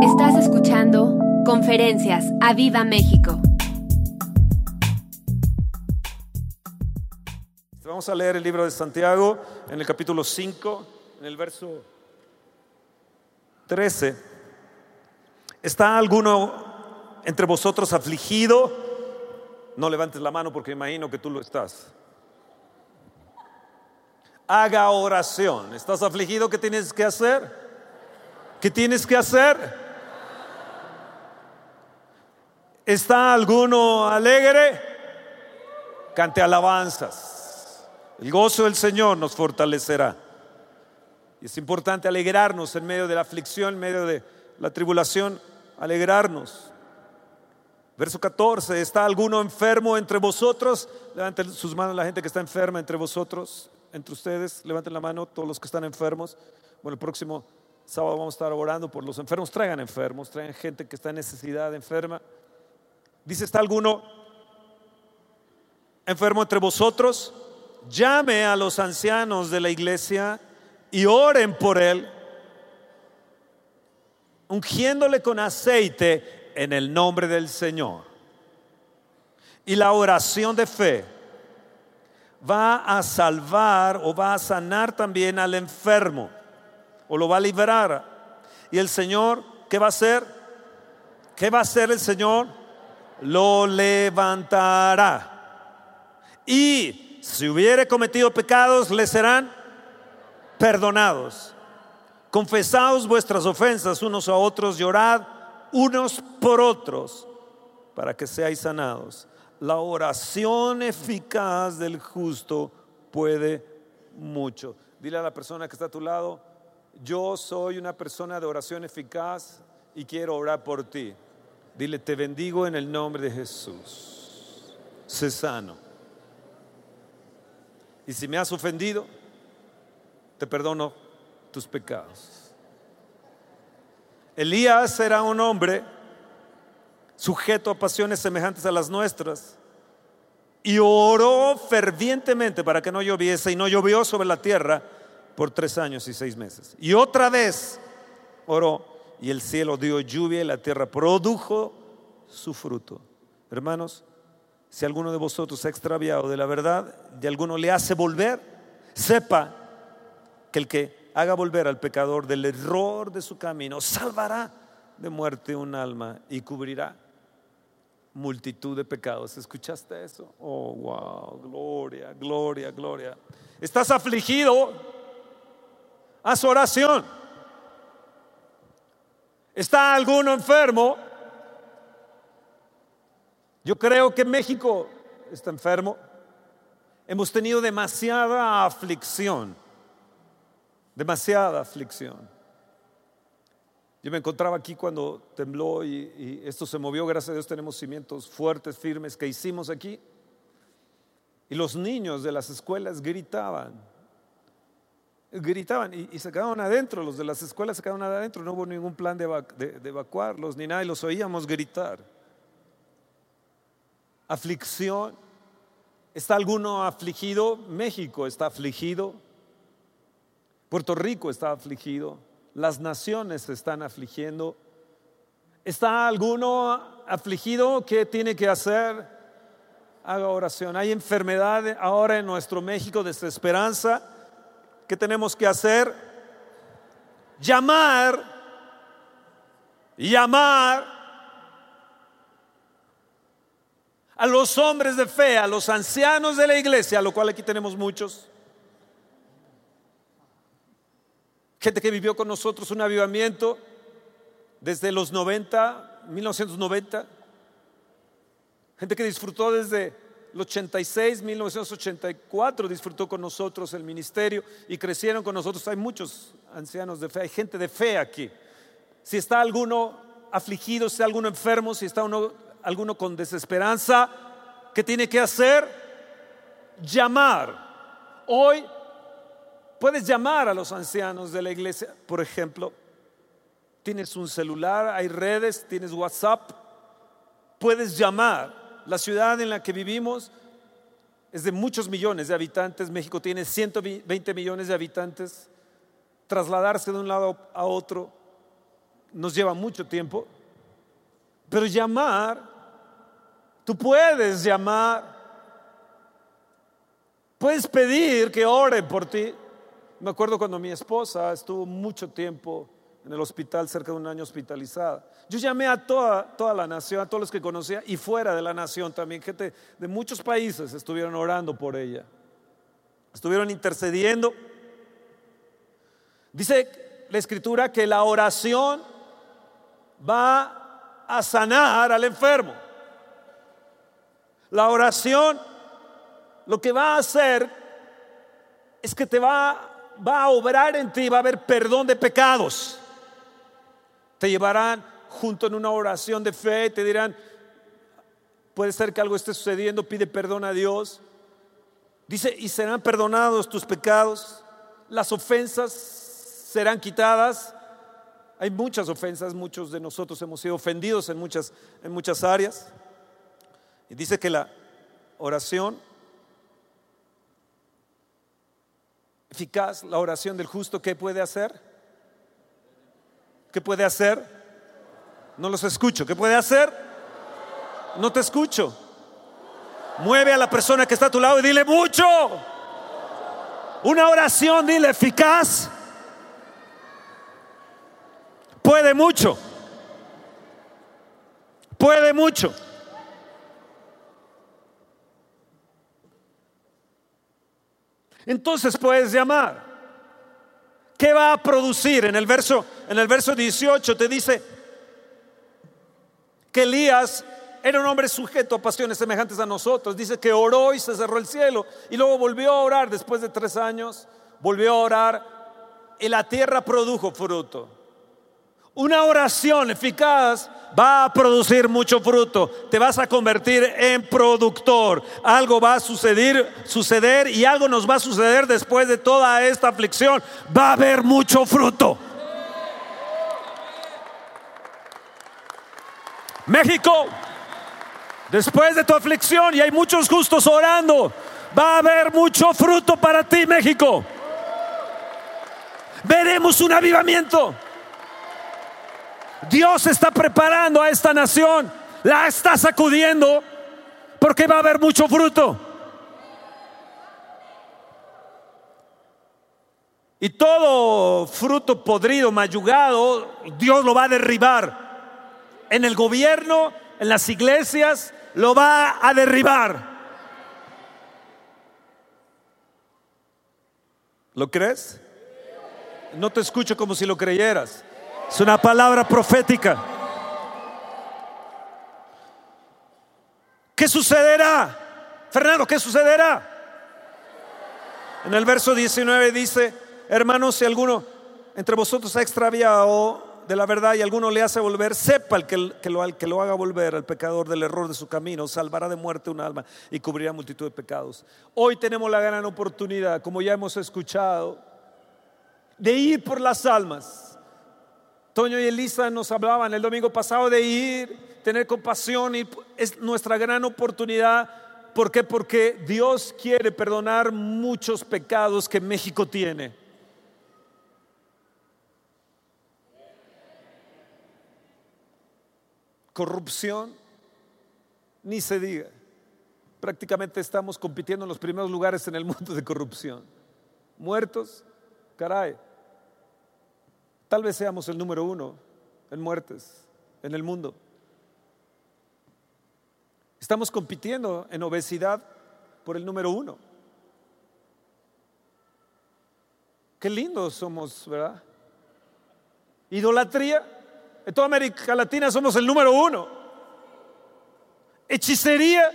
Estás escuchando Conferencias a Viva México. Vamos a leer el libro de Santiago en el capítulo 5, en el verso 13. ¿Está alguno entre vosotros afligido? No levantes la mano porque imagino que tú lo estás. Haga oración. ¿Estás afligido? ¿Qué tienes que hacer? ¿Qué tienes que hacer? ¿Está alguno alegre? Cante alabanzas. El gozo del Señor nos fortalecerá. Y es importante alegrarnos en medio de la aflicción, en medio de la tribulación, alegrarnos. Verso 14, ¿está alguno enfermo entre vosotros? Levanten sus manos la gente que está enferma entre vosotros, entre ustedes. Levanten la mano todos los que están enfermos. Bueno, el próximo sábado vamos a estar orando por los enfermos. Traigan enfermos, traigan gente que está en necesidad enferma. Dice, ¿está alguno enfermo entre vosotros? Llame a los ancianos de la iglesia y oren por él, ungiéndole con aceite en el nombre del Señor. Y la oración de fe va a salvar o va a sanar también al enfermo o lo va a liberar. Y el Señor, ¿qué va a hacer? ¿Qué va a hacer el Señor? Lo levantará. Y si hubiere cometido pecados, le serán perdonados. Confesaos vuestras ofensas unos a otros, llorad unos por otros, para que seáis sanados. La oración eficaz del justo puede mucho. Dile a la persona que está a tu lado, yo soy una persona de oración eficaz y quiero orar por ti. Dile, te bendigo en el nombre de Jesús. Sé sano. Y si me has ofendido, te perdono tus pecados. Elías era un hombre sujeto a pasiones semejantes a las nuestras y oró fervientemente para que no lloviese y no llovió sobre la tierra por tres años y seis meses. Y otra vez oró y el cielo dio lluvia y la tierra produjo su fruto. Hermanos, si alguno de vosotros se ha extraviado de la verdad y alguno le hace volver, sepa que el que haga volver al pecador del error de su camino salvará de muerte un alma y cubrirá multitud de pecados. ¿Escuchaste eso? Oh, wow, gloria, gloria, gloria. ¿Estás afligido? Haz oración. ¿Está alguno enfermo? Yo creo que México está enfermo. Hemos tenido demasiada aflicción, demasiada aflicción. Yo me encontraba aquí cuando tembló y, esto se movió, gracias a Dios tenemos cimientos fuertes, firmes que hicimos aquí. Y los niños de las escuelas gritaban, gritaban y, se quedaban adentro, los de las escuelas se quedaron adentro, no hubo ningún plan de, de evacuarlos ni nada y los oíamos gritar. Aflicción. ¿Está alguno afligido? México está afligido. Puerto Rico está afligido. Las naciones se están afligiendo. ¿Está alguno afligido? ¿Qué tiene que hacer? Haga oración. Hay enfermedad ahora en nuestro México, desesperanza. ¿Qué tenemos que hacer? Llamar, llamar a los hombres de fe, a los ancianos de la iglesia, a lo cual aquí tenemos muchos. Gente que vivió con nosotros un avivamiento desde los 90, 1990. Gente que disfrutó desde el 86, 1984 disfrutó con nosotros el ministerio y crecieron con nosotros. Hay muchos ancianos de fe, hay gente de fe aquí. Si está alguno afligido, si está alguno enfermo, si está uno, alguno con desesperanza, ¿qué tiene que hacer? Llamar. Hoy puedes llamar a los ancianos de la iglesia, por ejemplo. Tienes un celular, hay redes, tienes WhatsApp, puedes llamar la ciudad en la que vivimos es de muchos millones de habitantes. México tiene 120 millones de habitantes. Trasladarse de un lado a otro nos lleva mucho tiempo, pero llamar, tú puedes llamar, puedes pedir que oren por ti. Me acuerdo cuando mi esposa estuvo mucho tiempo en el hospital, cerca de un año hospitalizada. Yo llamé a toda, toda la nación, a todos los que conocía y fuera de la nación también, gente de muchos países estuvieron orando por ella, estuvieron intercediendo. Dice la escritura que la oración va a sanar al enfermo. La oración lo que va a hacer es que te va, va a obrar en ti, va a haber perdón de pecados. Te llevarán junto en una oración de fe, te dirán, puede ser que algo esté sucediendo, pide perdón a Dios. Dice, y serán perdonados tus pecados, las ofensas serán quitadas. Hay muchas ofensas, muchos de nosotros hemos sido ofendidos en muchas, en muchas áreas. Y dice que la oración eficaz, la oración del justo, ¿qué puede hacer? ¿Qué puede hacer? No los escucho. ¿Qué puede hacer? No te escucho. Mueve a la persona que está a tu lado y dile mucho. Una oración, dile eficaz. Puede mucho. Puede mucho. Entonces puedes llamar. ¿Qué va a producir? En el verso, en el verso 18 te dice que Elías era un hombre sujeto a pasiones semejantes a nosotros. Dice que oró y se cerró el cielo. Y luego volvió a orar después de tres años. Volvió a orar y la tierra produjo fruto. Una oración eficaz va a producir mucho fruto. Te vas a convertir en productor. Algo va a suceder, suceder y algo nos va a suceder después de toda esta aflicción. Va a haber mucho fruto. México, después de tu aflicción y hay muchos justos orando, va a haber mucho fruto para ti, México. Veremos un avivamiento. Dios está preparando a esta nación, la está sacudiendo porque va a haber mucho fruto. Y todo fruto podrido, mayugado, Dios lo va a derribar. En el gobierno, en las iglesias, lo va a derribar. ¿Lo crees? No te escucho como si lo creyeras. Es una palabra profética. ¿Qué sucederá? Fernando, ¿qué sucederá? En el verso 19 dice, hermanos, si alguno entre vosotros ha extraviado de la verdad y alguno le hace volver, sepa el que, lo, que lo haga volver al pecador del error de su camino, salvará de muerte un alma y cubrirá multitud de pecados. Hoy tenemos la gran oportunidad, como ya hemos escuchado, de ir por las almas Toño y Elisa nos hablaban el domingo pasado de ir, tener compasión y es nuestra gran oportunidad. ¿Por qué? Porque Dios quiere perdonar muchos pecados que México tiene. Corrupción, ni se diga. Prácticamente estamos compitiendo en los primeros lugares en el mundo de corrupción. Muertos, caray. Tal vez seamos el número uno en muertes en el mundo. Estamos compitiendo en obesidad por el número uno. Qué lindos somos, ¿verdad? Idolatría. En toda América Latina somos el número uno. Hechicería.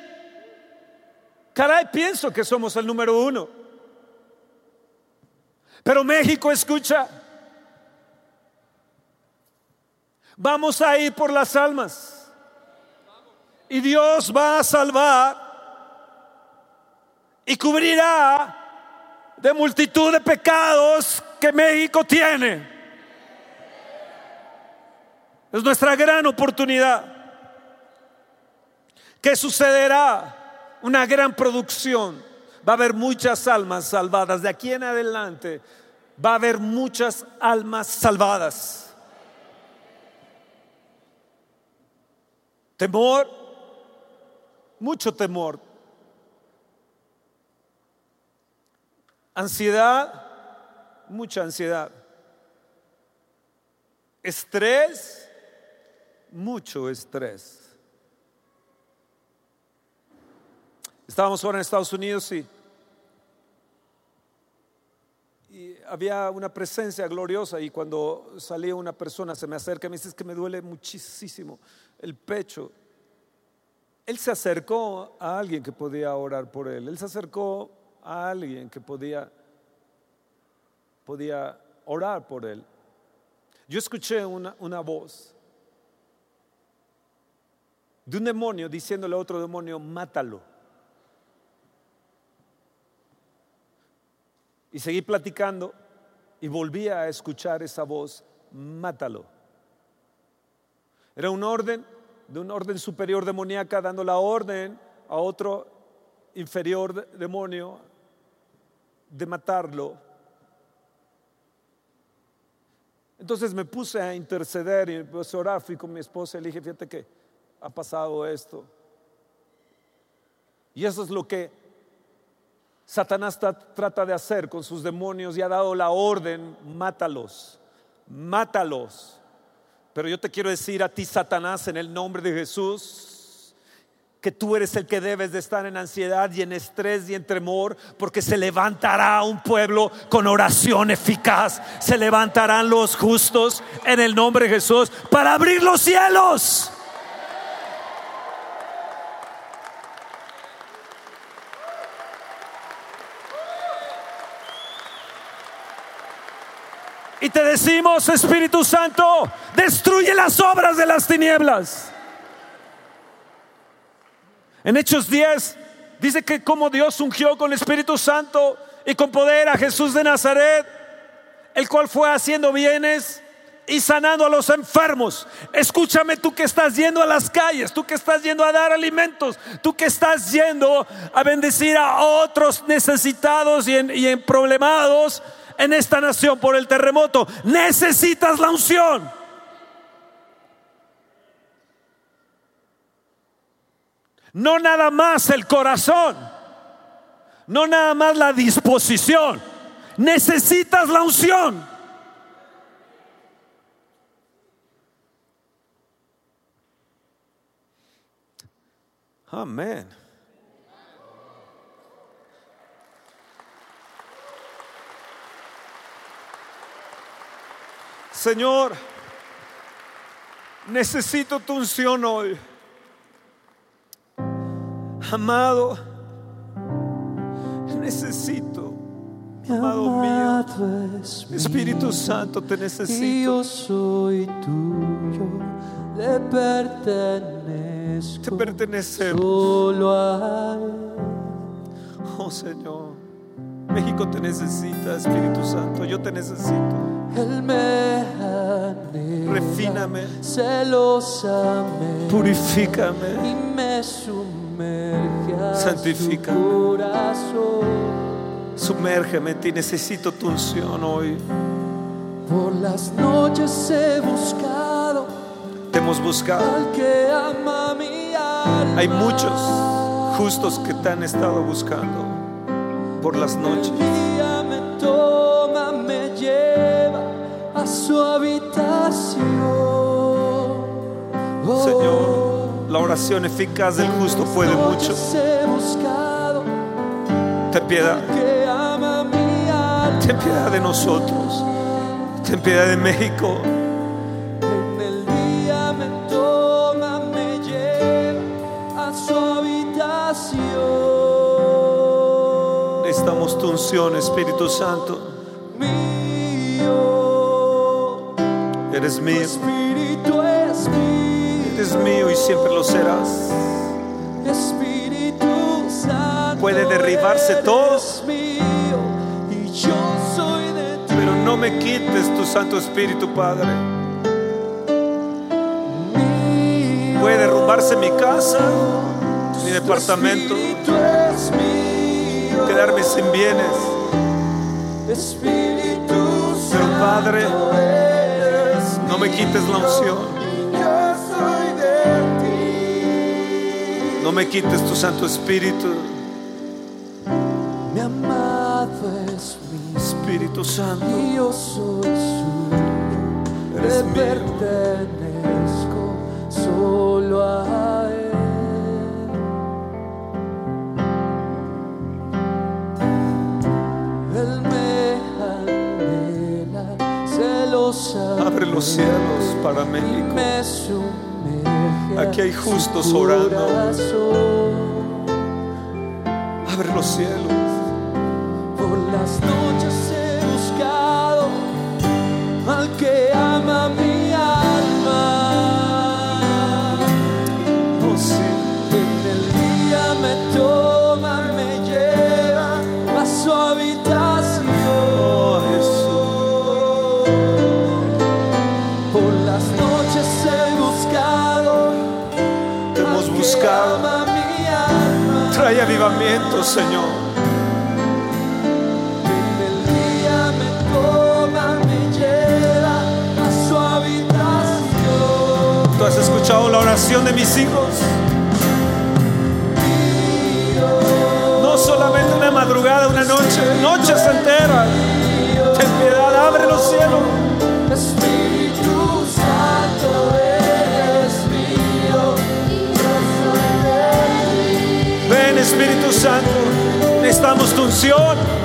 Caray, pienso que somos el número uno. Pero México, escucha, Vamos a ir por las almas. Y Dios va a salvar y cubrirá de multitud de pecados que México tiene. Es nuestra gran oportunidad. ¿Qué sucederá? Una gran producción. Va a haber muchas almas salvadas. De aquí en adelante va a haber muchas almas salvadas. Temor, mucho temor. Ansiedad, mucha ansiedad. Estrés, mucho estrés. Estábamos ahora en Estados Unidos y, había una presencia gloriosa y cuando salía una persona se me acerca y me dice es que me duele muchísimo el pecho. Él se acercó a alguien que podía orar por él. Él se acercó a alguien que podía, podía orar por él. Yo escuché una, una voz de un demonio diciéndole a otro demonio, mátalo. Y seguí platicando y volví a escuchar esa voz, mátalo. Era un orden, de un orden superior demoníaca dando la orden a otro inferior demonio de matarlo. Entonces me puse a interceder y me a orar, fui con mi esposa y le dije, fíjate que ha pasado esto. Y eso es lo que Satanás trata de hacer con sus demonios y ha dado la orden, mátalos, mátalos. Pero yo te quiero decir a ti, Satanás, en el nombre de Jesús, que tú eres el que debes de estar en ansiedad y en estrés y en temor, porque se levantará un pueblo con oración eficaz, se levantarán los justos en el nombre de Jesús para abrir los cielos. Te decimos, Espíritu Santo, destruye las obras de las tinieblas. En Hechos 10 dice que como Dios ungió con Espíritu Santo y con poder a Jesús de Nazaret, el cual fue haciendo bienes y sanando a los enfermos. Escúchame tú que estás yendo a las calles, tú que estás yendo a dar alimentos, tú que estás yendo a bendecir a otros necesitados y, en, y problemados en esta nación por el terremoto. Necesitas la unción. No nada más el corazón, no nada más la disposición. Necesitas la unción. Amén. Señor, necesito tu unción hoy. Amado, necesito, amado mío, Espíritu Santo, te necesito. Y yo soy tuyo, le pertenezco. Te pertenecemos. Solo a él. Oh Señor, México te necesita, Espíritu Santo, yo te necesito. Él me anhela Refíname. celosamente Purifícame. y me sumerge a Santifícame. su corazón. Sumérgeme en ti, necesito tu unción hoy. Por las noches he buscado Te hemos buscado. al que ama mi alma. Hay muchos justos que te han estado buscando por las noches. Su habitación. Oh, Señor, la oración eficaz del justo puede mucho. Ten piedad, ten piedad de nosotros. Ten piedad de México. En el día me toma, me lleva a su habitación. Necesitamos tu unción, Espíritu Santo. Eres mío, espíritu es mío. eres mío y siempre lo serás. Espíritu Santo. Puede derribarse todo. mío y yo soy de ti. Pero no me quites tu Santo Espíritu, Padre. Mío, Puede derrumbarse mi casa, mi departamento, es mío. quedarme sin bienes. Espíritu Pero Padre, no me quites la unción. Ti. me quites tu Santo Espíritu. Mi amado es mi Espíritu Santo. y yo soy suyo. Eres Le mío. pertenezco solo a Abre los cielos para México. Aquí hay justos orando. Abre los cielos. Por las noches he buscado al que ama mi Señor. El día me toma, me lleva a su habitación. Tú has escuchado la oración de mis hijos. No solamente una madrugada, una noche, noches enteras. Ten piedad, abre los cielos. Espíritu Santo Espíritu Santo. Necesitamos tu unción.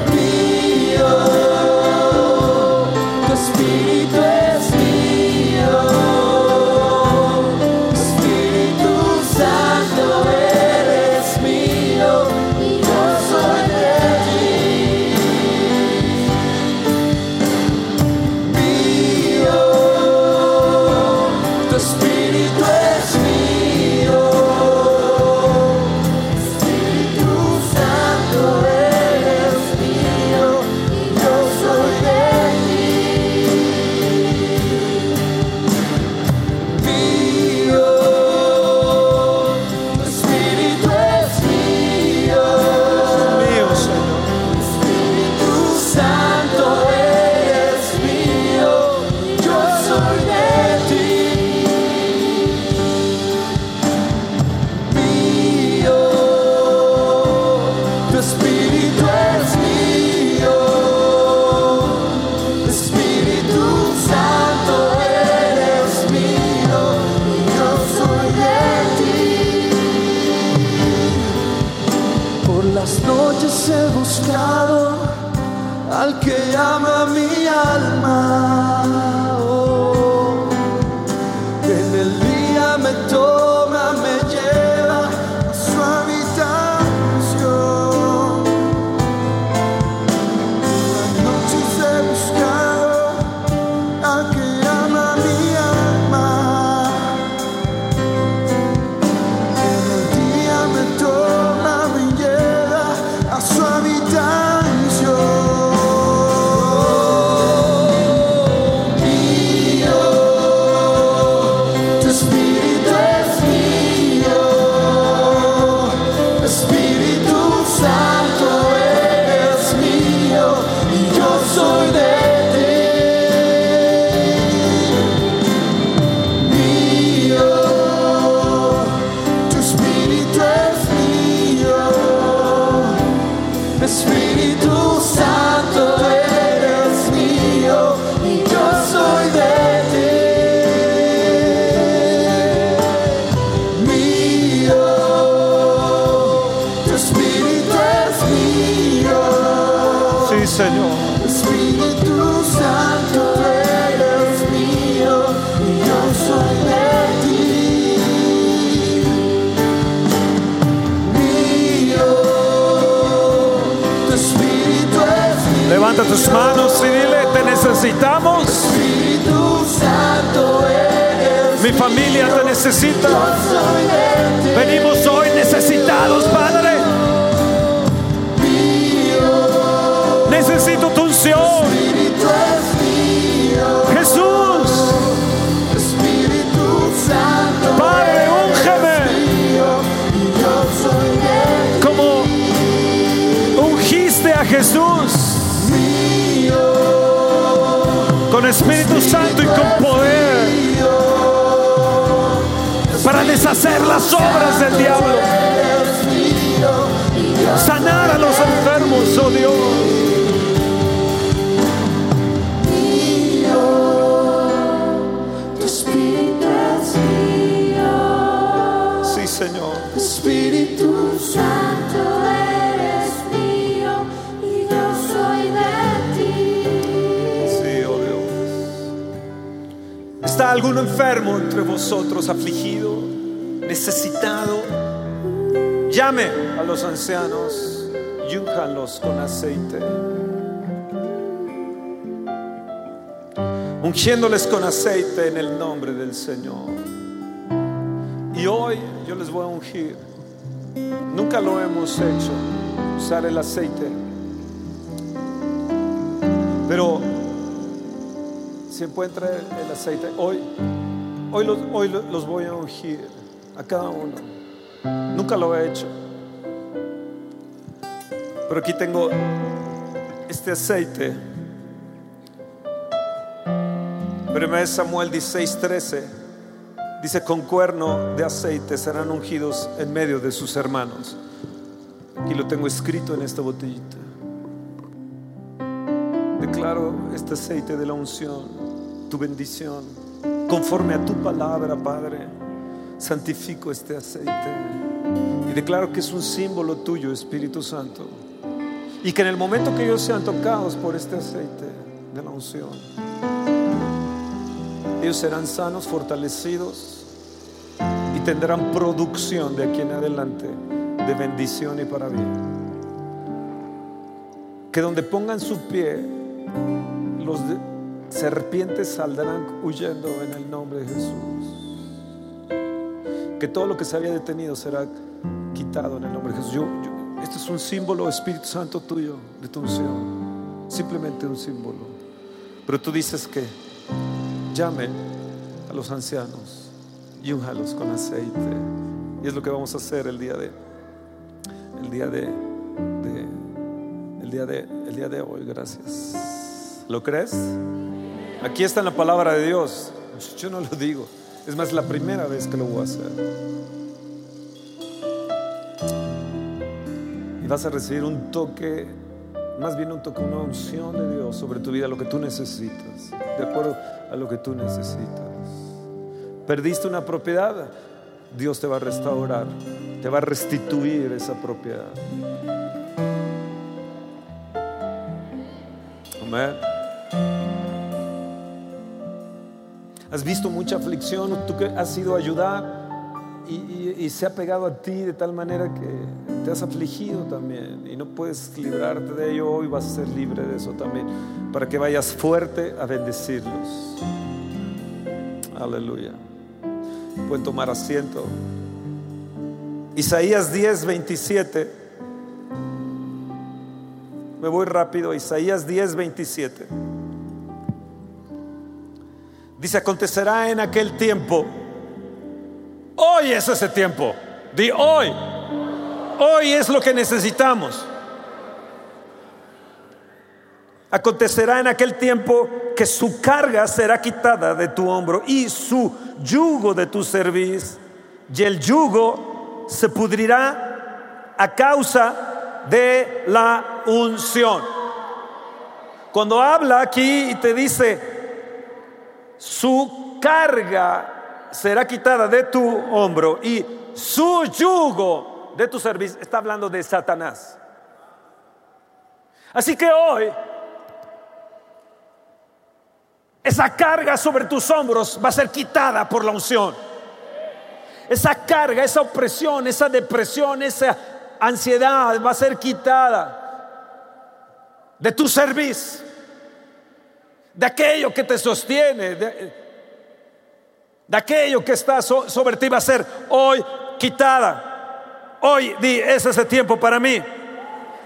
Espíritu Levanta tus manos y dile, te necesitamos. Mi familia te necesita. Venimos hoy necesitados, Padre. Necesito tu unción. Jesús, Espíritu Santo Padre, úngeme como ungiste a Jesús con Espíritu Santo y con poder para deshacer las obras del diablo. Sanar a los enfermos, oh Dios. Sí, Señor. Espíritu Santo ¿Está alguno enfermo entre vosotros, afligido, necesitado? Llame a los ancianos y únjanlos con aceite. Ungiéndoles con aceite en el nombre del Señor. Y hoy yo les voy a ungir. Nunca lo hemos hecho, usar el aceite. Pero si encuentra el aceite, hoy, hoy, los, voy a ungir a cada uno. Nunca lo he hecho. Pero aquí tengo este aceite. 1 Samuel 16, 13 dice: Con cuerno de aceite serán ungidos en medio de sus hermanos. Aquí lo tengo escrito en esta botellita. Declaro este aceite de la unción, tu bendición, conforme a tu palabra, Padre. Santifico este aceite y declaro que es un símbolo tuyo, Espíritu Santo. Y que en el momento que ellos sean tocados por este aceite de la unción, ellos serán sanos, fortalecidos y tendrán producción de aquí en adelante de bendición y para bien. Que donde pongan su pie, los serpientes saldrán huyendo en el nombre de Jesús. Que todo lo que se había detenido será quitado en el nombre de Jesús. Yo, esto es un símbolo, Espíritu Santo tuyo, de tu unción. Simplemente un símbolo. Pero tú dices que llamen a los ancianos y únjalos con aceite. Y es lo que vamos a hacer el día de, el día de- el día de, el día de hoy. Gracias. ¿Lo crees? Aquí está en la palabra de Dios. Yo no lo digo. Es más, la primera vez que lo voy a hacer. Y vas a recibir un toque, más bien un toque, una unción de Dios sobre tu vida, lo que tú necesitas, de acuerdo a lo que tú necesitas. Perdiste una propiedad, Dios te va a restaurar, te va a restituir esa propiedad. Amén. Has visto mucha aflicción, tú has ido a ayudar y, y- y se ha pegado a ti de tal manera que te has afligido también y no puedes librarte de ello. Hoy vas a ser libre de eso también, para que vayas fuerte a bendecirlos. Aleluya. Pueden tomar asiento. Isaías 10, 27. Me voy rápido. Isaías 10, 27. Dice, acontecerá en aquel tiempo. Hoy es ese tiempo. Di hoy. Hoy es lo que necesitamos. Acontecerá en aquel tiempo que su carga será quitada de tu hombro y su yugo de tu cerviz. Y el yugo se pudrirá a causa de la unción. Cuando habla aquí y te dice, su carga será quitada de tu hombro y su yugo de tu servicio. Está hablando de Satanás. Así que hoy esa carga sobre tus hombros va a ser quitada por la unción. Esa carga, esa opresión, esa depresión, esa ansiedad va a ser quitada de tu servicio de aquello que te sostiene, de, aquello que está so- sobre ti va a ser hoy quitada. Hoy di, es ese tiempo para mí.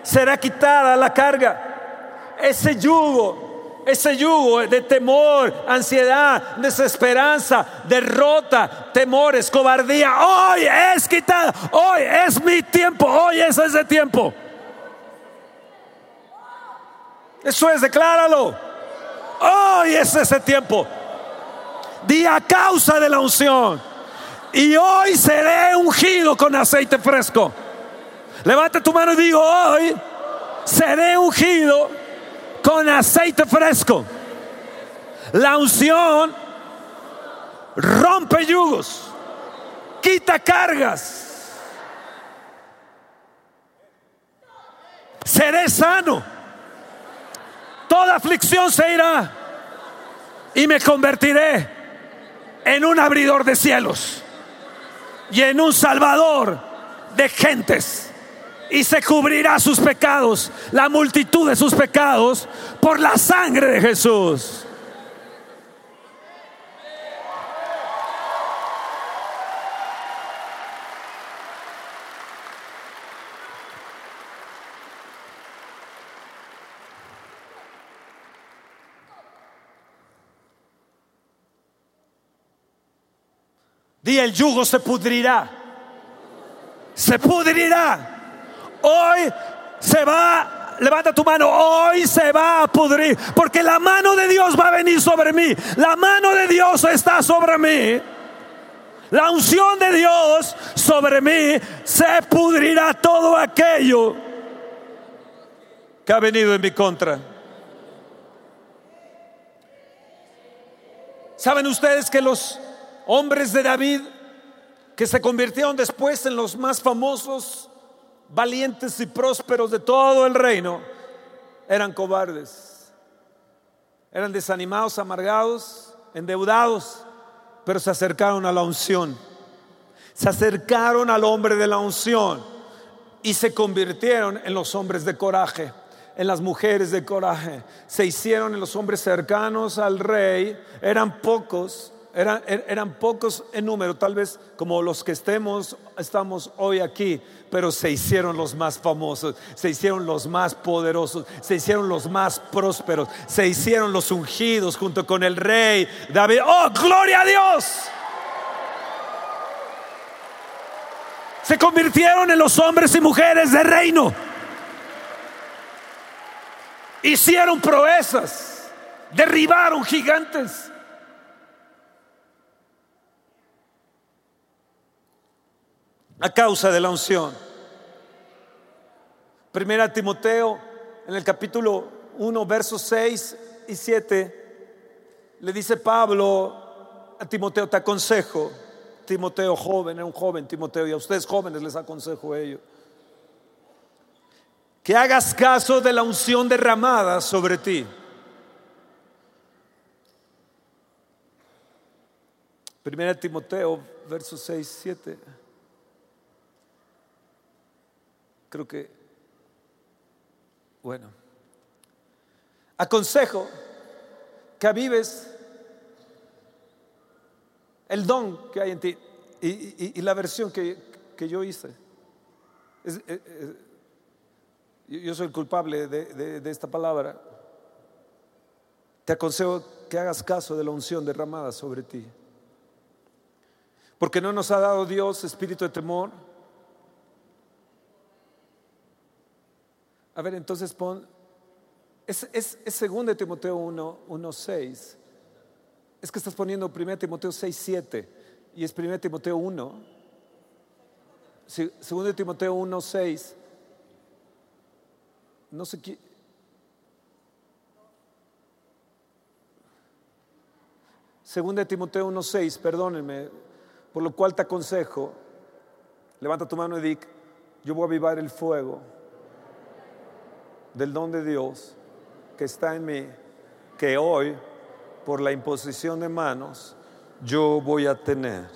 Será quitada la carga, ese yugo, ese yugo de temor, ansiedad, desesperanza, derrota, temores, cobardía. Hoy es quitada, hoy es mi tiempo, hoy es ese tiempo. Eso es, decláralo. Hoy es ese tiempo. Di a causa de la unción. Y hoy seré ungido con aceite fresco. Levanta tu mano y digo, hoy seré ungido con aceite fresco. La unción rompe yugos, quita cargas. Seré sano. Toda aflicción se irá y me convertiré en un abridor de cielos y en un salvador de gentes. Y se cubrirá sus pecados, la multitud de sus pecados, por la sangre de Jesús. Di el yugo se pudrirá. Se pudrirá. Hoy se va, levanta tu mano, hoy se va a pudrir. Porque la mano de Dios va a venir sobre mí. La mano de Dios está sobre mí. La unción de Dios sobre mí se pudrirá todo aquello que ha venido en mi contra. ¿Saben ustedes que los hombres de David que se convirtieron después en los más famosos, valientes y prósperos de todo el reino, eran cobardes, eran desanimados, amargados, endeudados, pero se acercaron a la unción, se acercaron al hombre de la unción y se convirtieron en los hombres de coraje en las mujeres de coraje, se hicieron en los hombres cercanos al rey, eran pocos, eran, er, eran, pocos en número, tal vez como los que estemos, estamos hoy aquí, pero se hicieron los más famosos, se hicieron los más poderosos, se hicieron los más prósperos, se hicieron los ungidos junto con el rey David. ¡Oh, gloria a Dios! Se convirtieron en los hombres y mujeres de reino. Hicieron proezas, derribaron gigantes. A causa de la unción. Primera Timoteo, en el capítulo 1, versos 6 y 7, le dice Pablo a Timoteo, te aconsejo, Timoteo joven, era un joven Timoteo, y a ustedes jóvenes les aconsejo ello, que hagas caso de la unción derramada sobre ti. Primera Timoteo, versos 6, 7. Creo que, bueno, aconsejo que avives el don que hay en ti y, la versión que, yo hice. yo soy el culpable de, de esta palabra. Te aconsejo que hagas caso de la unción derramada sobre ti. Porque no nos ha dado Dios espíritu de temor, A ver, entonces pon, es, es, es 2 Timoteo 1, 1, 6. Es que estás poniendo 1 Timoteo 6, 7 y es 1 Timoteo 1. 2 Timoteo 1, 6. No sé qué. Segunda de Timoteo 1.6, perdónenme, por lo cual te aconsejo, levanta tu mano y di, yo voy a avivar el fuego del don de Dios que está en mí, que hoy, por la imposición de manos, yo voy a tener.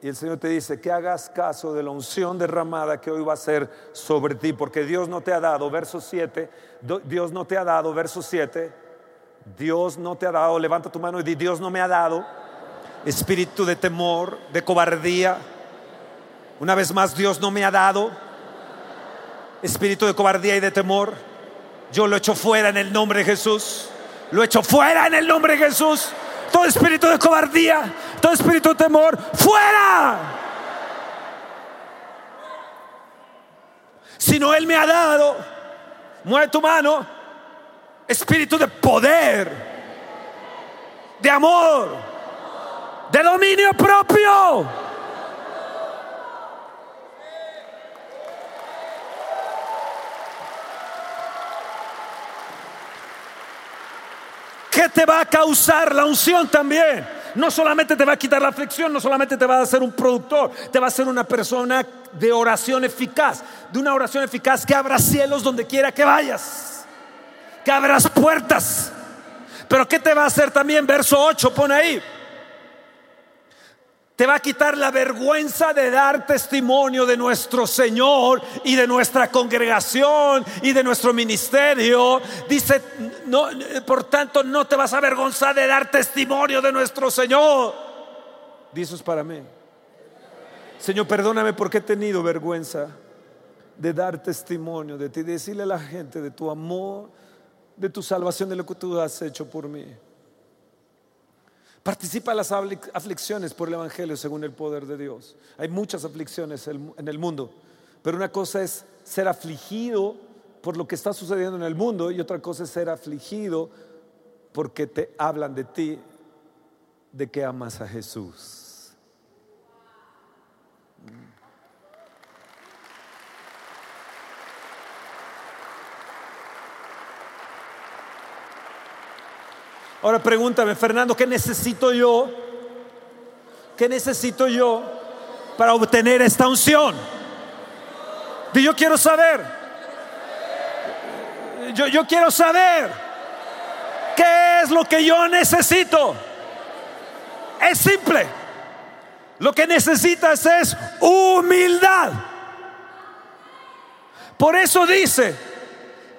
Y el Señor te dice que hagas caso de la unción derramada que hoy va a ser sobre ti, porque Dios no te ha dado, verso 7, Dios no te ha dado, verso 7, Dios no te ha dado, levanta tu mano y di, Dios no me ha dado espíritu de temor, de cobardía. Una vez más, Dios no me ha dado espíritu de cobardía y de temor, yo lo echo fuera en el nombre de Jesús. Lo echo fuera en el nombre de Jesús. Todo espíritu de cobardía, todo espíritu de temor, fuera. Si no Él me ha dado, mueve tu mano, espíritu de poder, de amor, de dominio propio. ¿Qué te va a causar la unción también? No solamente te va a quitar la aflicción, no solamente te va a hacer un productor, te va a hacer una persona de oración eficaz, de una oración eficaz que abra cielos donde quiera que vayas, que abras puertas. Pero ¿qué te va a hacer también? Verso 8, pone ahí. Te va a quitar la vergüenza de dar testimonio de nuestro Señor y de nuestra congregación y de nuestro ministerio. Dice, no, por tanto, no te vas a avergonzar de dar testimonio de nuestro Señor. Dice es para mí. Señor, perdóname porque he tenido vergüenza de dar testimonio de ti, de decirle a la gente de tu amor, de tu salvación, de lo que tú has hecho por mí. Participa en las aflicciones por el Evangelio según el poder de Dios. Hay muchas aflicciones en el mundo, pero una cosa es ser afligido por lo que está sucediendo en el mundo y otra cosa es ser afligido porque te hablan de ti, de que amas a Jesús. Ahora pregúntame, Fernando, ¿qué necesito yo? ¿Qué necesito yo para obtener esta unción? Yo quiero saber. Yo, yo quiero saber qué es lo que yo necesito. Es simple. Lo que necesitas es humildad. Por eso dice,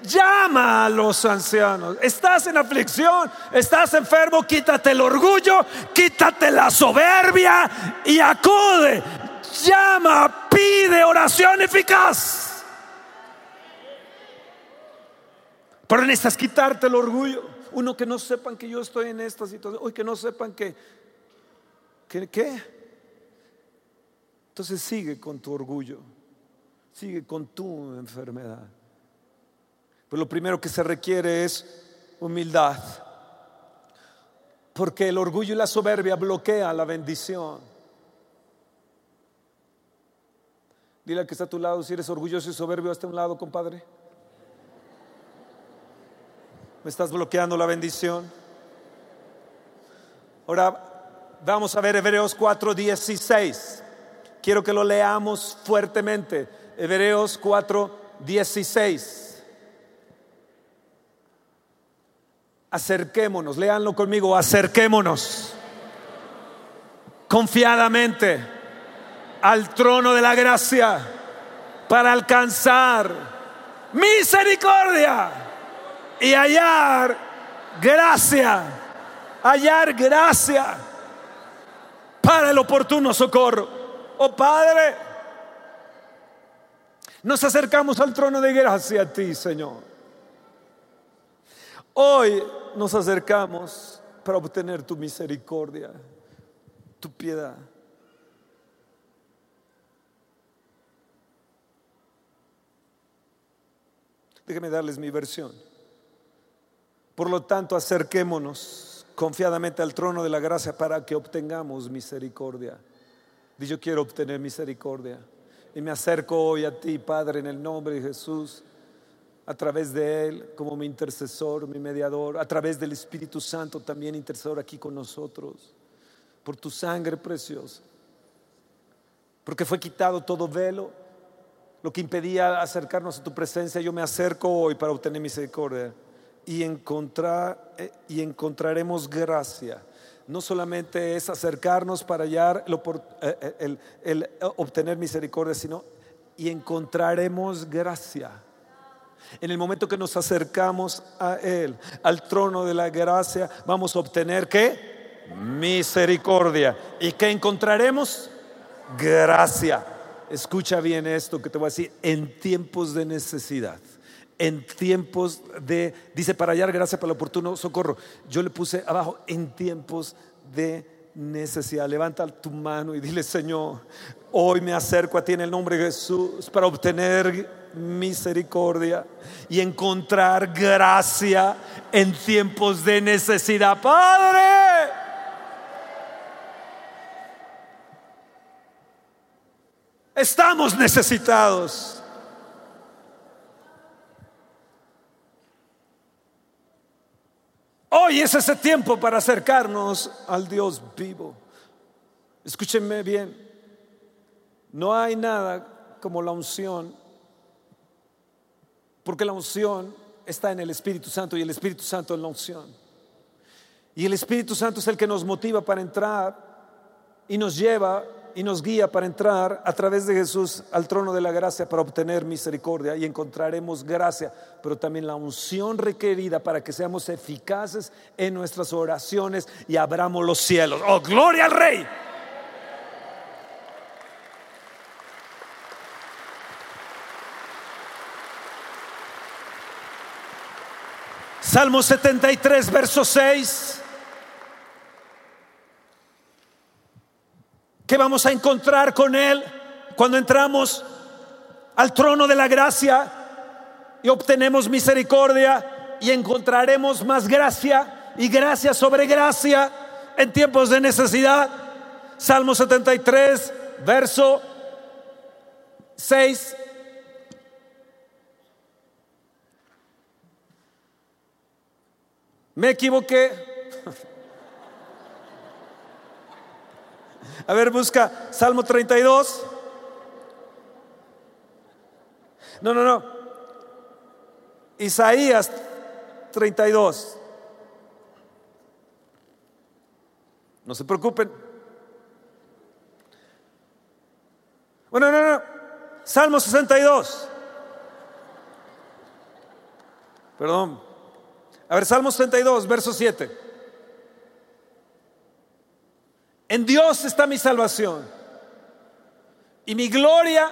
llama a los ancianos. Estás en aflicción, estás enfermo, quítate el orgullo, quítate la soberbia y acude. Llama, pide oración eficaz. Pero necesitas quitarte el orgullo. Uno que no sepan que yo estoy en esta situación, hoy que no sepan que, que. Entonces sigue con tu orgullo, sigue con tu enfermedad. Pues lo primero que se requiere es humildad. Porque el orgullo y la soberbia bloquean la bendición. Dile al que está a tu lado, si eres orgulloso y soberbio, hasta un lado, compadre. ¿Me estás bloqueando la bendición? Ahora vamos a ver Hebreos 4, 16. Quiero que lo leamos fuertemente. Hebreos 4, 16. Acerquémonos, léanlo conmigo, acerquémonos confiadamente al trono de la gracia para alcanzar misericordia y hallar gracia, hallar gracia para el oportuno socorro. Oh Padre, nos acercamos al trono de gracia a ti, Señor. Hoy nos acercamos para obtener tu misericordia, tu piedad. Déjenme darles mi versión. Por lo tanto, acerquémonos confiadamente al trono de la gracia para que obtengamos misericordia. Y yo quiero obtener misericordia. Y me acerco hoy a ti, Padre, en el nombre de Jesús a través de Él como mi intercesor, mi mediador, a través del Espíritu Santo también intercesor aquí con nosotros, por tu sangre preciosa, porque fue quitado todo velo, lo que impedía acercarnos a tu presencia, yo me acerco hoy para obtener misericordia y, encontrar, eh, y encontraremos gracia. No solamente es acercarnos para hallar eh, eh, el, el obtener misericordia, sino y encontraremos gracia en el momento que nos acercamos a Él, al trono de la gracia, vamos a obtener qué? Misericordia. ¿Y qué encontraremos? Gracia. Escucha bien esto que te voy a decir. En tiempos de necesidad en tiempos de, dice, para hallar gracia para el oportuno socorro. Yo le puse abajo, en tiempos de necesidad. Levanta tu mano y dile, Señor, hoy me acerco a ti en el nombre de Jesús para obtener misericordia y encontrar gracia en tiempos de necesidad. Padre, estamos necesitados. Hoy es ese tiempo para acercarnos al Dios vivo. Escúchenme bien, no hay nada como la unción, porque la unción está en el Espíritu Santo y el Espíritu Santo en la unción. Y el Espíritu Santo es el que nos motiva para entrar y nos lleva y nos guía para entrar a través de Jesús al trono de la gracia para obtener misericordia y encontraremos gracia, pero también la unción requerida para que seamos eficaces en nuestras oraciones y abramos los cielos. ¡Oh, gloria al Rey! Salmo 73, verso 6. ¿Qué vamos a encontrar con Él cuando entramos al trono de la gracia y obtenemos misericordia y encontraremos más gracia y gracia sobre gracia en tiempos de necesidad? Salmo 73, verso 6. Me equivoqué. A ver, busca Salmo 32. No, no, no. Isaías 32. No se preocupen. Bueno, no, no. Salmo 62. Perdón. A ver, Salmo 62, verso 7. En Dios está mi salvación. Y mi gloria,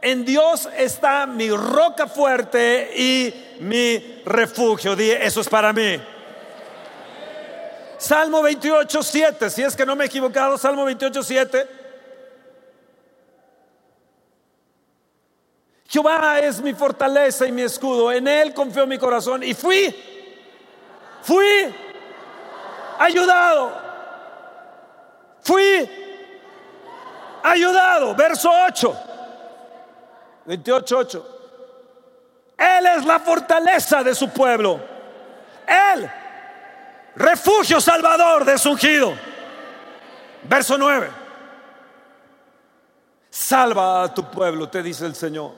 en Dios está mi roca fuerte y mi refugio. Eso es para mí. Salmo 28, 7. Si es que no me he equivocado, Salmo 28, 7. Jehová es mi fortaleza y mi escudo. En Él confió mi corazón y fui, fui ayudado. Fui ayudado. Verso 8. 28, 8. Él es la fortaleza de su pueblo. Él, refugio salvador de su ungido. Verso 9. Salva a tu pueblo, te dice el Señor.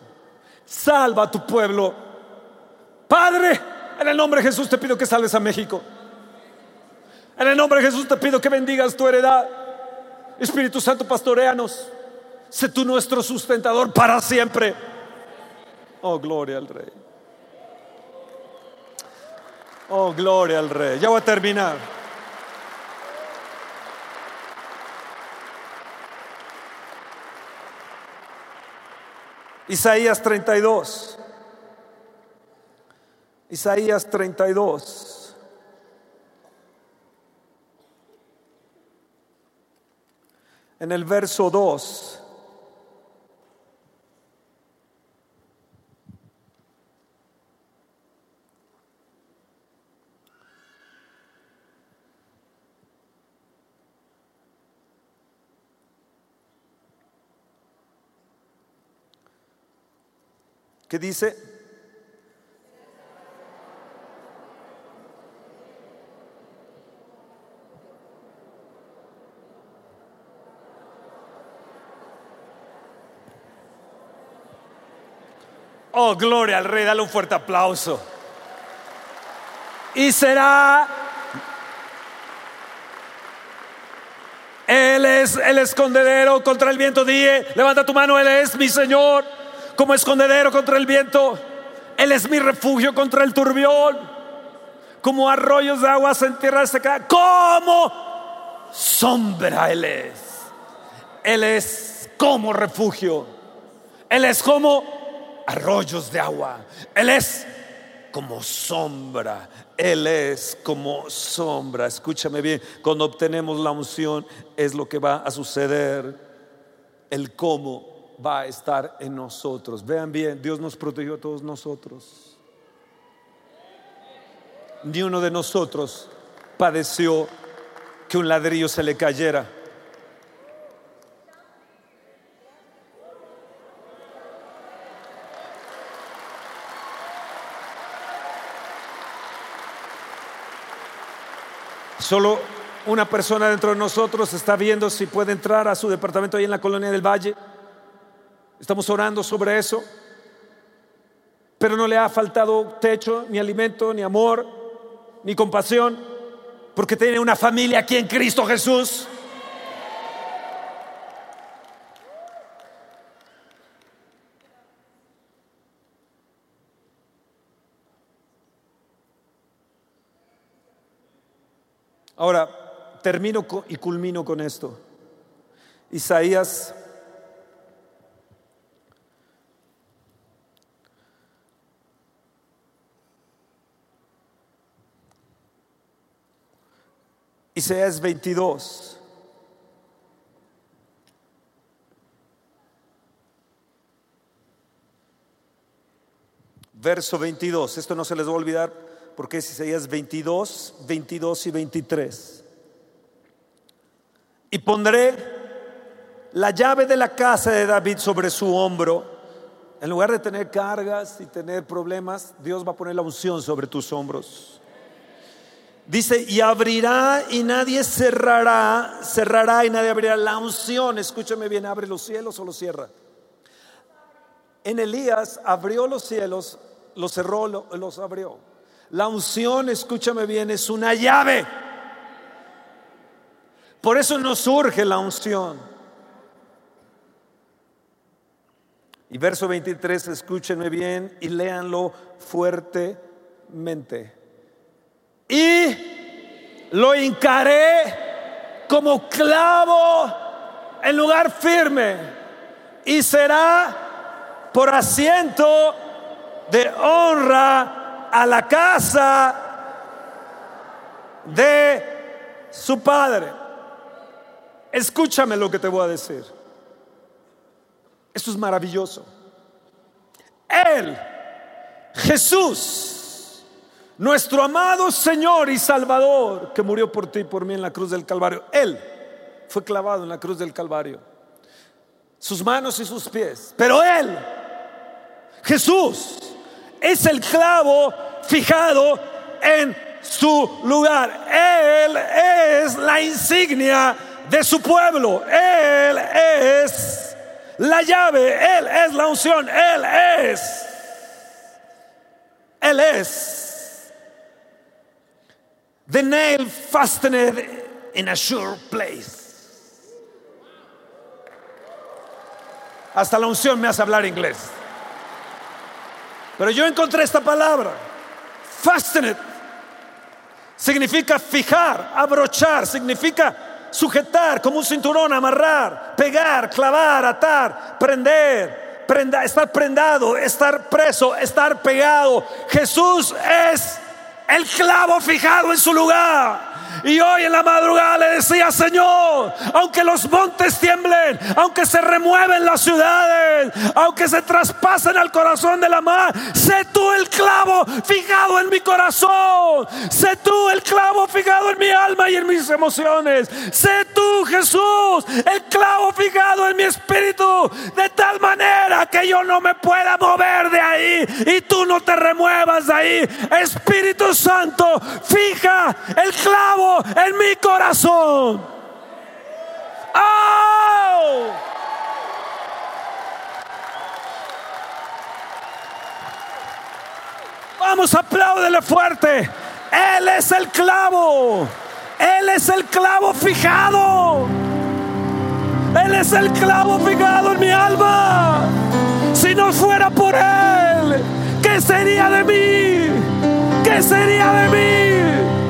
Salva a tu pueblo. Padre, en el nombre de Jesús te pido que salves a México. En el nombre de Jesús te pido que bendigas tu heredad. Espíritu Santo, pastoreanos. Sé tú nuestro sustentador para siempre. Oh, gloria al Rey. Oh, gloria al Rey. Ya voy a terminar. Isaías 32. Isaías 32. En el verso 2. ¿Qué dice? Oh, gloria al rey, dale un fuerte aplauso. Y será... Él es el escondedero contra el viento. Dije, levanta tu mano, Él es mi Señor como escondedero contra el viento. Él es mi refugio contra el turbión. Como arroyos de aguas en tierra seca. Como sombra Él es. Él es como refugio. Él es como arroyos de agua. Él es como sombra. Él es como sombra. Escúchame bien, cuando obtenemos la unción es lo que va a suceder. El cómo va a estar en nosotros. Vean bien, Dios nos protegió a todos nosotros. Ni uno de nosotros padeció que un ladrillo se le cayera. Solo una persona dentro de nosotros está viendo si puede entrar a su departamento ahí en la colonia del Valle. Estamos orando sobre eso. Pero no le ha faltado techo, ni alimento, ni amor, ni compasión, porque tiene una familia aquí en Cristo Jesús. Ahora, termino y culmino con esto. Isaías Isaías 22. Verso 22. Esto no se les va a olvidar porque es Isaías 22, 22 y 23. Y pondré la llave de la casa de David sobre su hombro. En lugar de tener cargas y tener problemas, Dios va a poner la unción sobre tus hombros. Dice, y abrirá y nadie cerrará, cerrará y nadie abrirá. La unción, escúchame bien, abre los cielos o los cierra. En Elías abrió los cielos, los cerró, los abrió. La unción, escúchame bien, es una llave. Por eso nos surge la unción. Y verso 23, escúchenme bien y léanlo fuertemente. Y lo hincaré como clavo en lugar firme y será por asiento de honra a la casa de su padre. Escúchame lo que te voy a decir. Esto es maravilloso. Él, Jesús, nuestro amado Señor y Salvador, que murió por ti y por mí en la cruz del Calvario, Él fue clavado en la cruz del Calvario. Sus manos y sus pies. Pero Él, Jesús, es el clavo fijado en su lugar. Él es la insignia de su pueblo. Él es la llave. Él es la unción. Él es. Él es. The nail fastened in a sure place. Hasta la unción me hace hablar inglés. Pero yo encontré esta palabra. Fasten Significa fijar, abrochar, significa sujetar como un cinturón, amarrar, pegar, clavar, atar, prender, estar prendado, estar preso, estar pegado. Jesús es el clavo fijado en su lugar. Y hoy en la madrugada le decía, Señor, aunque los montes tiemblen, aunque se remueven las ciudades, aunque se traspasen al corazón de la mar, sé tú el clavo fijado en mi corazón. Sé tú el clavo fijado en mi alma y en mis emociones. Sé tú, Jesús, el clavo fijado en mi espíritu, de tal manera que yo no me pueda mover de ahí y tú no te remuevas de ahí. Espíritu Santo, fija el clavo en mi corazón. ¡Oh! Vamos, apláudele fuerte. Él es el clavo. Él es el clavo fijado. Él es el clavo fijado en mi alma. Si no fuera por Él, ¿qué sería de mí? ¿Qué sería de mí?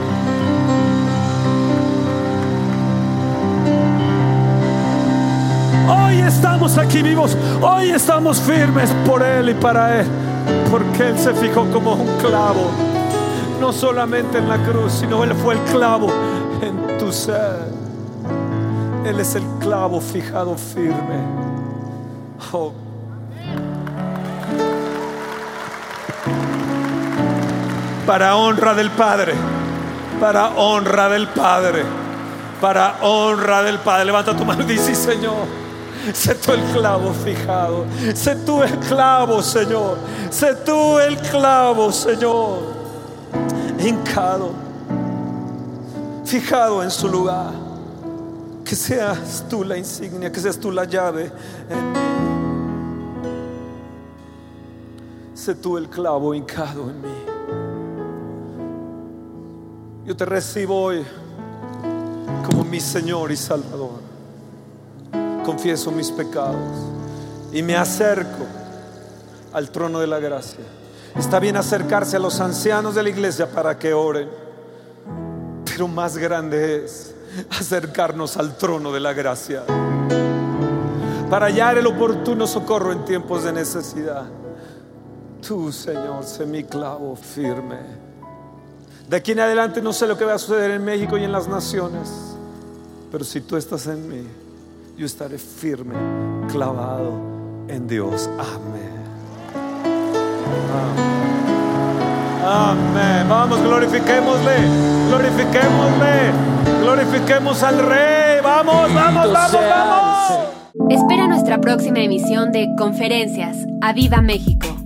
Hoy estamos aquí vivos, hoy estamos firmes por Él y para Él, porque Él se fijó como un clavo, no solamente en la cruz, sino Él fue el clavo en tu ser. Él es el clavo fijado firme. Oh. Para honra del Padre, para honra del Padre, para honra del Padre. Levanta tu mano y dice, Señor. Sé tú el clavo fijado. Sé tú el clavo, Señor. Sé tú el clavo, Señor. Hincado. fijado en su lugar. Que seas tú la insignia, que seas tú la llave en mí. Sé tú el clavo hincado en mí. Yo te recibo hoy como mi Señor y Salvador. Confieso mis pecados y me acerco al trono de la gracia. Está bien acercarse a los ancianos de la iglesia para que oren, pero más grande es acercarnos al trono de la gracia para hallar el oportuno socorro en tiempos de necesidad. Tú, Señor, sé mi clavo firme. De aquí en adelante no sé lo que va a suceder en México y en las naciones, pero si tú estás en mí, yo estaré firme, clavado en Dios. Amén. Amén. Vamos, glorifiquémosle, glorifiquémosle, glorifiquemos al Rey. Vamos, vamos, vamos, vamos. Espera nuestra próxima emisión de Conferencias. ¡A Viva México!